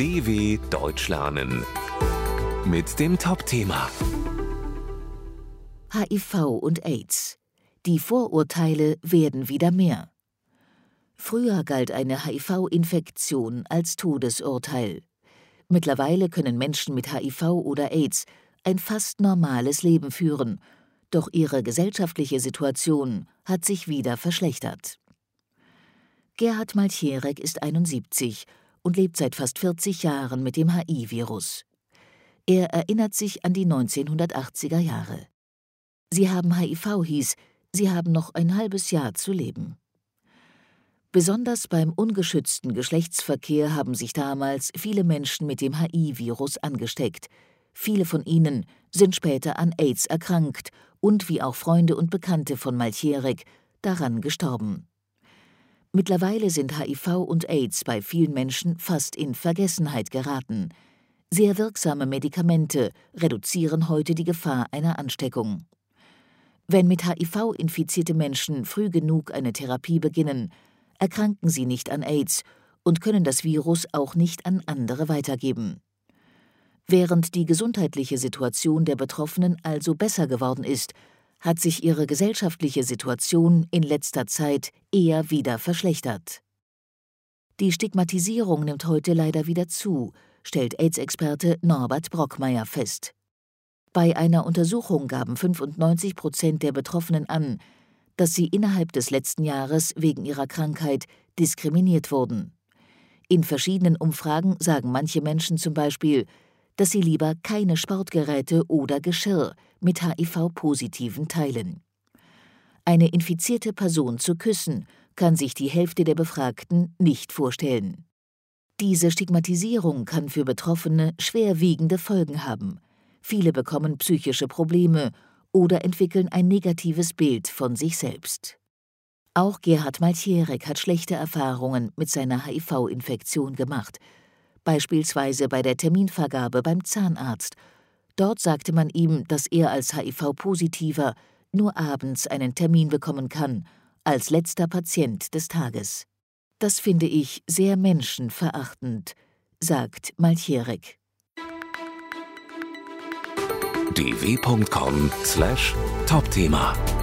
DW Deutsch lernen mit dem Top-Thema HIV und AIDS. Die Vorurteile werden wieder mehr. Früher galt eine HIV-Infektion als Todesurteil. Mittlerweile können Menschen mit HIV oder AIDS ein fast normales Leben führen, doch ihre gesellschaftliche Situation hat sich wieder verschlechtert. Gerhard Maltierek ist 71 und lebt seit fast 40 Jahren mit dem HIV-Virus. Er erinnert sich an die 1980er Jahre. Sie haben HIV hieß, Sie haben noch ein halbes Jahr zu leben. Besonders beim ungeschützten Geschlechtsverkehr haben sich damals viele Menschen mit dem HIV-Virus angesteckt. Viele von ihnen sind später an AIDS erkrankt und wie auch Freunde und Bekannte von Maltierek daran gestorben. Mittlerweile sind HIV und AIDS bei vielen Menschen fast in Vergessenheit geraten. Sehr wirksame Medikamente reduzieren heute die Gefahr einer Ansteckung. Wenn mit HIV infizierte Menschen früh genug eine Therapie beginnen, erkranken sie nicht an AIDS und können das Virus auch nicht an andere weitergeben. Während die gesundheitliche Situation der Betroffenen also besser geworden ist, hat sich ihre gesellschaftliche Situation in letzter Zeit eher wieder verschlechtert. Die Stigmatisierung nimmt heute leider wieder zu, stellt AIDS-Experte Norbert Brockmeier fest. Bei einer Untersuchung gaben 95 Prozent der Betroffenen an, dass sie innerhalb des letzten Jahres wegen ihrer Krankheit diskriminiert wurden. In verschiedenen Umfragen sagen manche Menschen zum Beispiel, dass sie lieber keine Sportgeräte oder Geschirr mit HIV-Positiven teilen. Eine infizierte Person zu küssen, kann sich die Hälfte der Befragten nicht vorstellen. Diese Stigmatisierung kann für Betroffene schwerwiegende Folgen haben. Viele bekommen psychische Probleme oder entwickeln ein negatives Bild von sich selbst. Auch Gerhard Maltierek hat schlechte Erfahrungen mit seiner HIV-Infektion gemacht, beispielsweise bei der Terminvergabe beim Zahnarzt. Dort sagte man ihm, dass er als HIV-Positiver nur abends einen Termin bekommen kann, als letzter Patient des Tages. Das finde ich sehr menschenverachtend, sagt Maltierek dw.com/topthema